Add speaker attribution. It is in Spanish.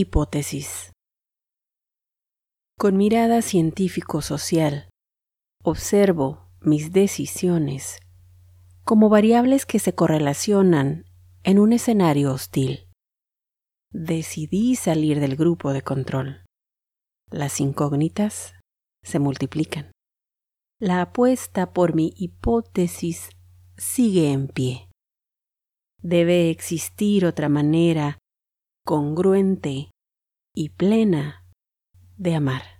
Speaker 1: Hipótesis. Con mirada científico-social, observo mis decisiones como variables que se correlacionan en un escenario hostil. Decidí salir del grupo de control. Las incógnitas se multiplican. La apuesta por mi hipótesis sigue en pie. Debe existir otra manera congruente y plena de amar.